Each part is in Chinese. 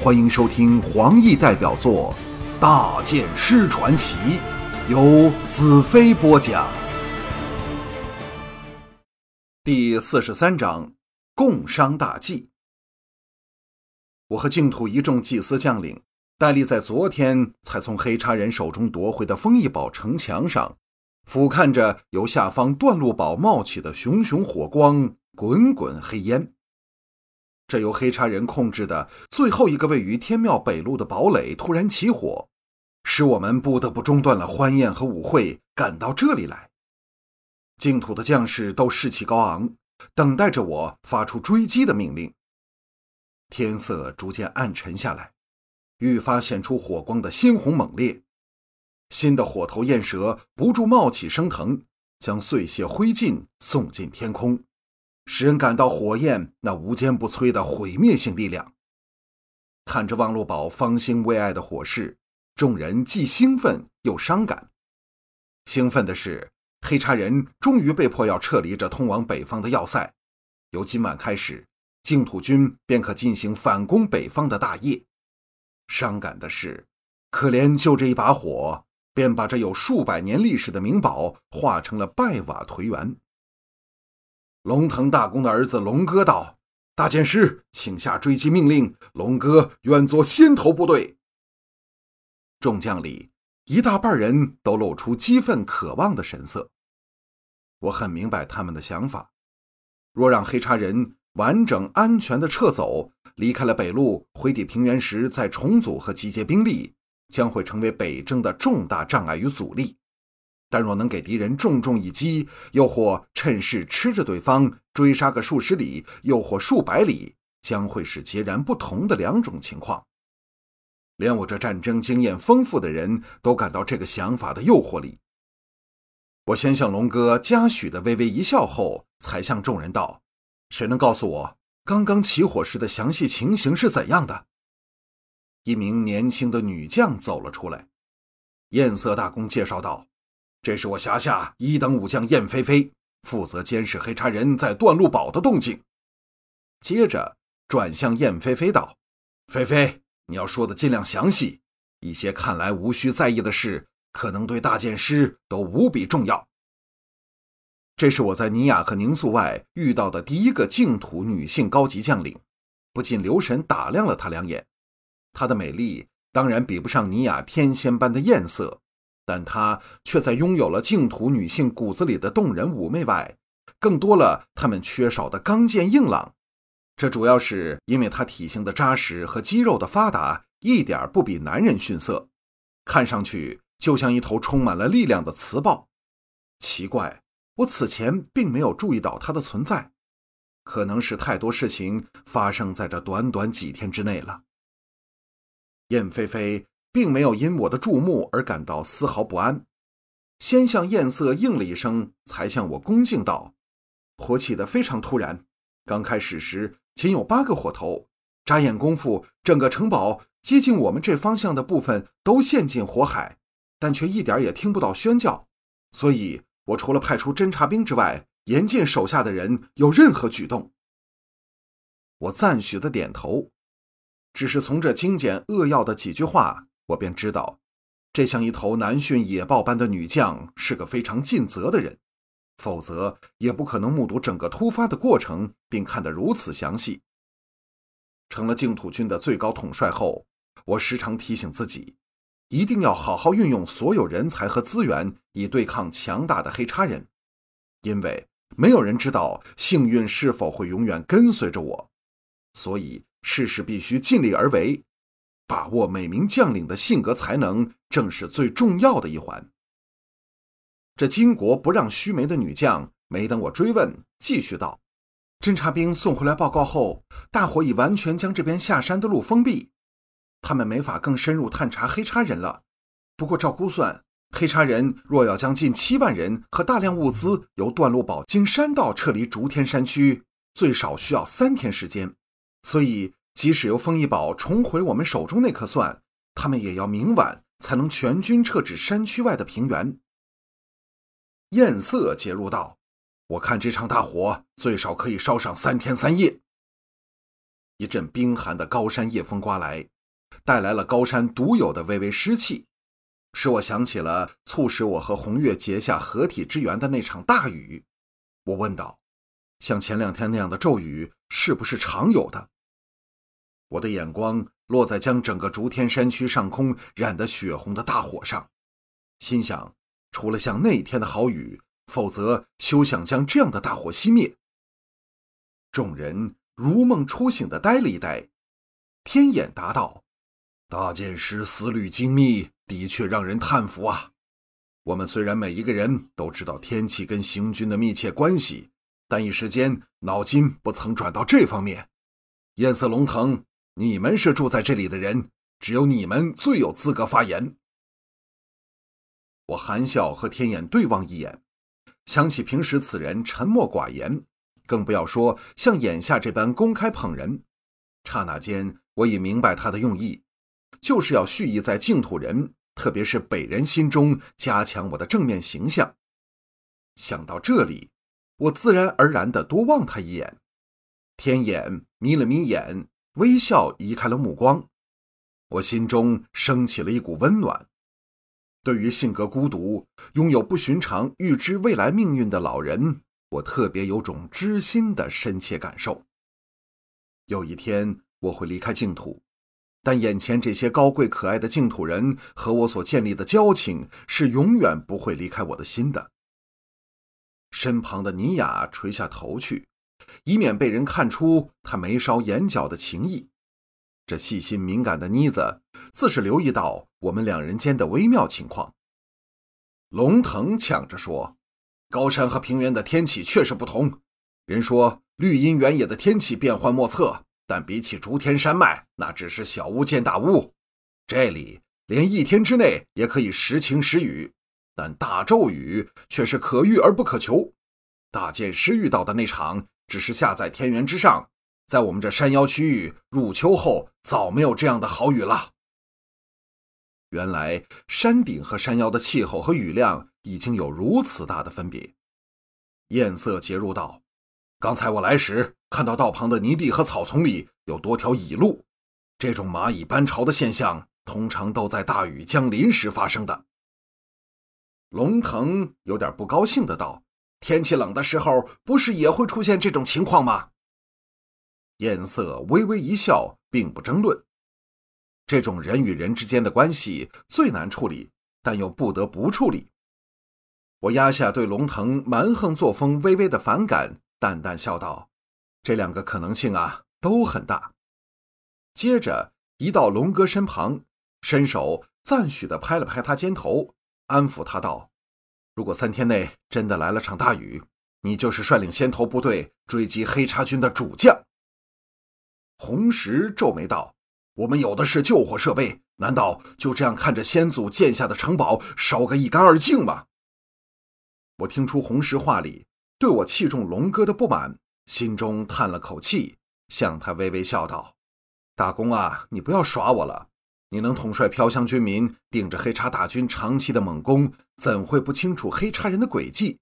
欢迎收听黄奕代表作《大剑师传奇》，由子飞播讲。第四十三章：共商大计。我和净土一众祭司将领，戴笠在昨天才从黑叉人手中夺回的丰益堡城墙上，俯瞰着由下方断路堡冒起的熊熊火光、滚滚黑烟。这由黑叉人控制的最后一个位于天庙北路的堡垒突然起火，使我们不得不中断了欢宴和舞会，赶到这里来。净土的将士都士气高昂，等待着我发出追击的命令。天色逐渐暗沉下来，愈发显出火光的鲜红猛烈。新的火头焰蛇不住冒起升腾，将碎屑灰烬送进天空。使人感到火焰那无坚不摧的毁灭性力量。看着望路堡方兴未艾的火势，众人既兴奋又伤感。兴奋的是，黑茶人终于被迫要撤离这通往北方的要塞，由今晚开始，净土军便可进行反攻北方的大业。伤感的是，可怜就这一把火，便把这有数百年历史的名堡化成了败瓦颓垣。龙腾大公的儿子龙哥道：“大剑师，请下追击命令。龙哥愿做先头部队。”众将里一大半人都露出激愤渴望的神色。我很明白他们的想法：若让黑叉人完整安全的撤走，离开了北路，回抵平原时再重组和集结兵力，将会成为北征的重大障碍与阻力。但若能给敌人重重一击，又或趁势吃着对方，追杀个数十里，又或数百里，将会是截然不同的两种情况。连我这战争经验丰富的人都感到这个想法的诱惑力。我先向龙哥嘉许的微微一笑后，才向众人道：“谁能告诉我刚刚起火时的详细情形是怎样的？”一名年轻的女将走了出来，艳色大公介绍道。这是我辖下一等武将燕飞飞，负责监视黑茶人在断路堡的动静。接着转向燕飞飞道：“飞飞，你要说的尽量详细，一些看来无需在意的事，可能对大剑师都无比重要。”这是我在尼雅和宁素外遇到的第一个净土女性高级将领，不禁留神打量了她两眼。她的美丽当然比不上尼雅天仙般的艳色。但她却在拥有了净土女性骨子里的动人妩媚外，更多了她们缺少的刚健硬朗。这主要是因为她体型的扎实和肌肉的发达，一点不比男人逊色，看上去就像一头充满了力量的雌豹。奇怪，我此前并没有注意到她的存在，可能是太多事情发生在这短短几天之内了。燕飞飞。并没有因我的注目而感到丝毫不安，先向艳色应了一声，才向我恭敬道：“火起得非常突然，刚开始时仅有八个火头，眨眼功夫，整个城堡接近我们这方向的部分都陷进火海，但却一点也听不到喧叫。所以，我除了派出侦察兵之外，严禁手下的人有任何举动。”我赞许的点头，只是从这精简扼要的几句话。我便知道，这像一头难驯野豹般的女将是个非常尽责的人，否则也不可能目睹整个突发的过程，并看得如此详细。成了净土军的最高统帅后，我时常提醒自己，一定要好好运用所有人才和资源，以对抗强大的黑叉人，因为没有人知道幸运是否会永远跟随着我，所以事事必须尽力而为。把握每名将领的性格才能，正是最重要的一环。这巾帼不让须眉的女将，没等我追问，继续道：“侦察兵送回来报告后，大伙已完全将这边下山的路封闭，他们没法更深入探查黑叉人了。不过照估算，黑叉人若要将近七万人和大量物资由段路堡经山道撤离竹天山区，最少需要三天时间。所以。”即使由丰益堡重回我们手中那颗蒜，他们也要明晚才能全军撤至山区外的平原。艳色介入道：“我看这场大火最少可以烧上三天三夜。”一阵冰寒的高山夜风刮来，带来了高山独有的微微湿气，使我想起了促使我和红月结下合体之缘的那场大雨。我问道：“像前两天那样的骤雨，是不是常有的？”我的眼光落在将整个竹天山区上空染得血红的大火上，心想：除了像那天的好雨，否则休想将这样的大火熄灭。众人如梦初醒的呆了一呆，天眼答道：“大剑师思虑精密，的确让人叹服啊。我们虽然每一个人都知道天气跟行军的密切关系，但一时间脑筋不曾转到这方面。艳色龙腾，你们是住在这里的人，只有你们最有资格发言。”我含笑和天眼对望一眼，想起平时此人沉默寡言。更不要说像眼下这般公开捧人。刹那间，我已明白他的用意，就是要蓄意在净土人，特别是北人心中加强我的正面形象。想到这里，我自然而然地多望他一眼。天眼眯了眯眼，微笑移开了目光。我心中升起了一股温暖。对于性格孤独、拥有不寻常预知未来命运的老人。我特别有种知心的深切感受。有一天我会离开净土，但眼前这些高贵可爱的净土人和我所建立的交情是永远不会离开我的心的。身旁的尼雅垂下头去，以免被人看出他眉梢眼角的情意。这细心敏感的妮子自是留意到我们两人间的微妙情况。龙腾抢着说。高山和平原的天气确实不同。人说绿荫原野的天气变幻莫测，但比起竹天山脉，那只是小巫见大巫。这里连一天之内也可以时晴时雨，但大骤雨却是可遇而不可求。大剑师遇到的那场，只是下在天元之上，在我们这山腰区域，入秋后早没有这样的好雨了。原来山顶和山腰的气候和雨量。已经有如此大的分别。艳色结入道：“刚才我来时，看到道旁的泥地和草丛里有多条蚁路。这种蚂蚁搬巢的现象，通常都在大雨将临时发生的。”龙腾有点不高兴的道：“天气冷的时候，不是也会出现这种情况吗？”艳色微微一笑，并不争论。这种人与人之间的关系最难处理，但又不得不处理。我压下对龙腾蛮横作风微微的反感，淡淡笑道：“这两个可能性啊，都很大。”接着移到龙哥身旁，伸手赞许地拍了拍他肩头，安抚他道：“如果三天内真的来了场大雨，你就是率领先头部队追击黑叉军的主将。”红石皱眉道：“我们有的是救火设备，难道就这样看着先祖建下的城堡烧个一干二净吗？”我听出红石话里对我器重龙哥的不满，心中叹了口气，向他微微笑道：“大公啊，你不要耍我了。你能统帅飘香军民，顶着黑叉大军长期的猛攻，怎会不清楚黑叉人的诡计？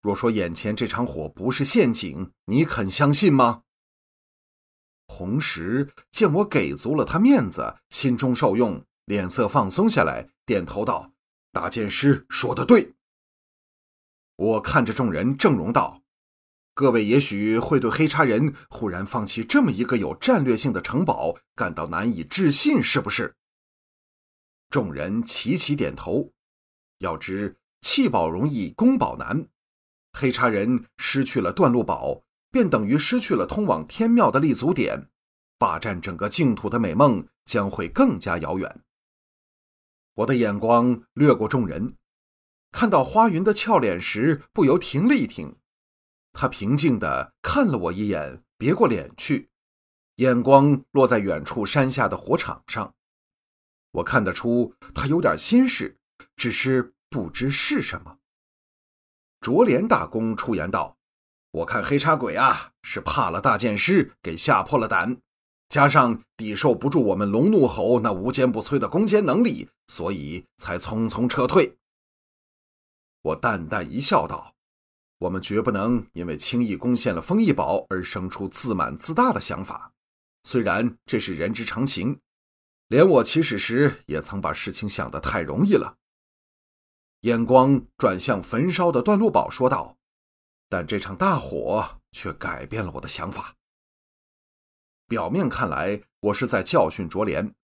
若说眼前这场火不是陷阱，你肯相信吗？”红石见我给足了他面子，心中受用，脸色放松下来，点头道：“大剑师说的对。”我看着众人，正容道：“各位也许会对黑叉人忽然放弃这么一个有战略性的城堡感到难以置信，是不是？”众人齐齐点头。要知弃堡容易，攻堡难。黑叉人失去了断路堡，便等于失去了通往天庙的立足点，霸占整个净土的美梦将会更加遥远。我的眼光掠过众人。看到花云的俏脸时，不由停了一停。他平静地看了我一眼，别过脸去，眼光落在远处山下的火场上。我看得出他有点心事，只是不知是什么。卓连大公出言道：“我看黑叉鬼啊，是怕了大剑师，给吓破了胆，加上抵受不住我们龙怒吼那无坚不摧的攻坚能力，所以才匆匆撤退。”我淡淡一笑，道：“我们绝不能因为轻易攻陷了丰益堡而生出自满自大的想法。虽然这是人之常情，连我起始时也曾把事情想得太容易了。眼光转向焚烧的段路宝，说道：“但这场大火却改变了我的想法。表面看来，我是在教训卓莲，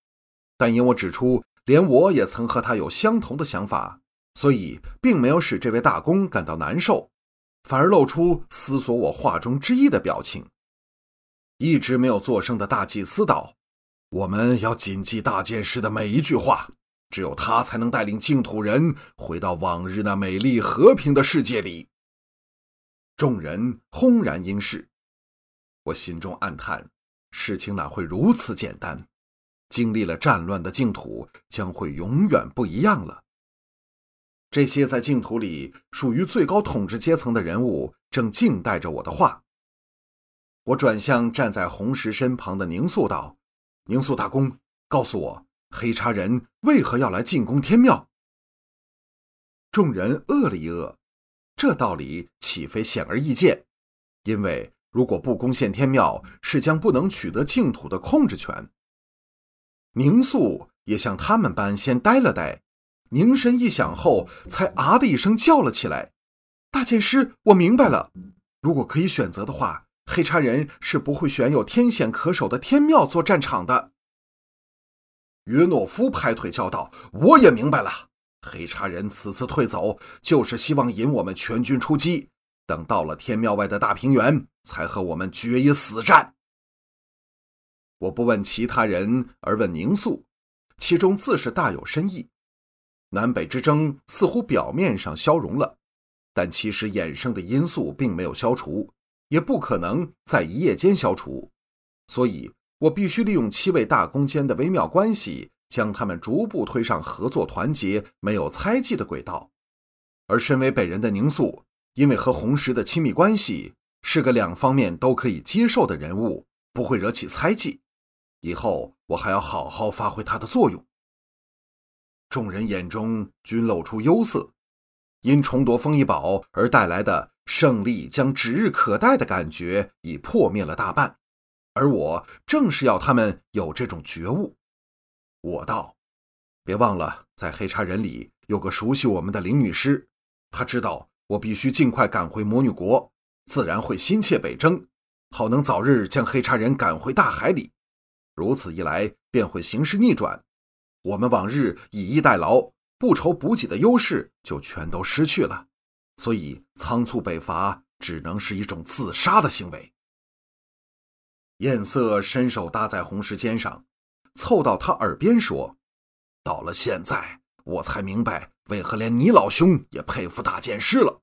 但因我指出连我也曾和他有相同的想法，所以并没有使这位大公感到难受，反而露出思索我话中之意的表情。一直没有作声的大祭司道：“我们要谨记大剑师的每一句话。”只有他才能带领净土人回到往日那美丽和平的世界里。众人轰然应是，我心中暗叹：事情哪会如此简单？经历了战乱的净土将会永远不一样了。这些在净土里属于最高统治阶层的人物正静待着我的话。我转向站在红石身旁的宁肃道：“宁肃大公，告诉我。”黑叉人为何要来进攻天庙？众人愕了一愕，这道理岂非显而易见？因为如果不攻陷天庙，是将不能取得净土的控制权。宁肃也像他们般先呆了呆，凝神一想后，才啊的一声叫了起来：“大剑师，我明白了。如果可以选择的话，黑叉人是不会选有天险可守的天庙做战场的。”约诺夫拍腿叫道：“我也明白了，黑茶人此次退走，就是希望引我们全军出击，等到了天庙外的大平原，才和我们决一死战。”我不问其他人，而问宁肃，其中自是大有深意。南北之争似乎表面上消融了，但其实衍生的因素并没有消除，也不可能在一夜间消除，所以。我必须利用七位大公间的微妙关系，将他们逐步推上合作、团结、没有猜忌的轨道。而身为北人的宁肃，因为和红石的亲密关系，是个两方面都可以接受的人物，不会惹起猜忌。以后我还要好好发挥他的作用。众人眼中均露出忧色，因重夺丰益宝而带来的胜利将指日可待的感觉已破灭了大半。而我正是要他们有这种觉悟。我道：“别忘了，在黑茶人里有个熟悉我们的林女师，她知道我必须尽快赶回魔女国，自然会心切北征，好能早日将黑茶人赶回大海里。如此一来，便会形势逆转，我们往日以逸待劳、不愁补给的优势就全都失去了。所以仓促北伐只能是一种自杀的行为。”艳色伸手搭在红石肩上，凑到他耳边说：“到了现在，我才明白为何连你老兄也佩服大剑师了。”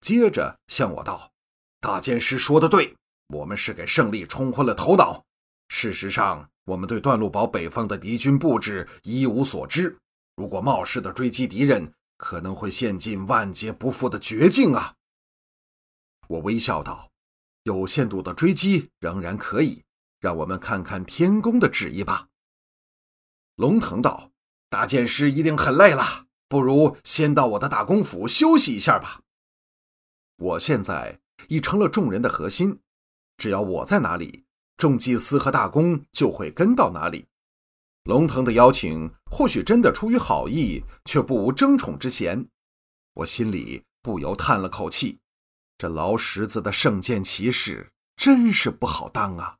接着向我道：“大剑师说的对，我们是给胜利冲昏了头脑。事实上，我们对段路堡北方的敌军布置一无所知。如果冒失的追击敌人，可能会陷进万劫不复的绝境啊！”我微笑道。有限度的追击仍然可以，让我们看看天宫的旨意吧。龙腾道：“大剑师一定很累了，不如先到我的大公府休息一下吧。我现在已成了众人的核心，只要我在哪里，众祭司和大公就会跟到哪里。龙腾的邀请或许真的出于好意，却不无争宠之嫌。我心里不由叹了口气。”这劳什子的圣剑骑士真是不好当啊！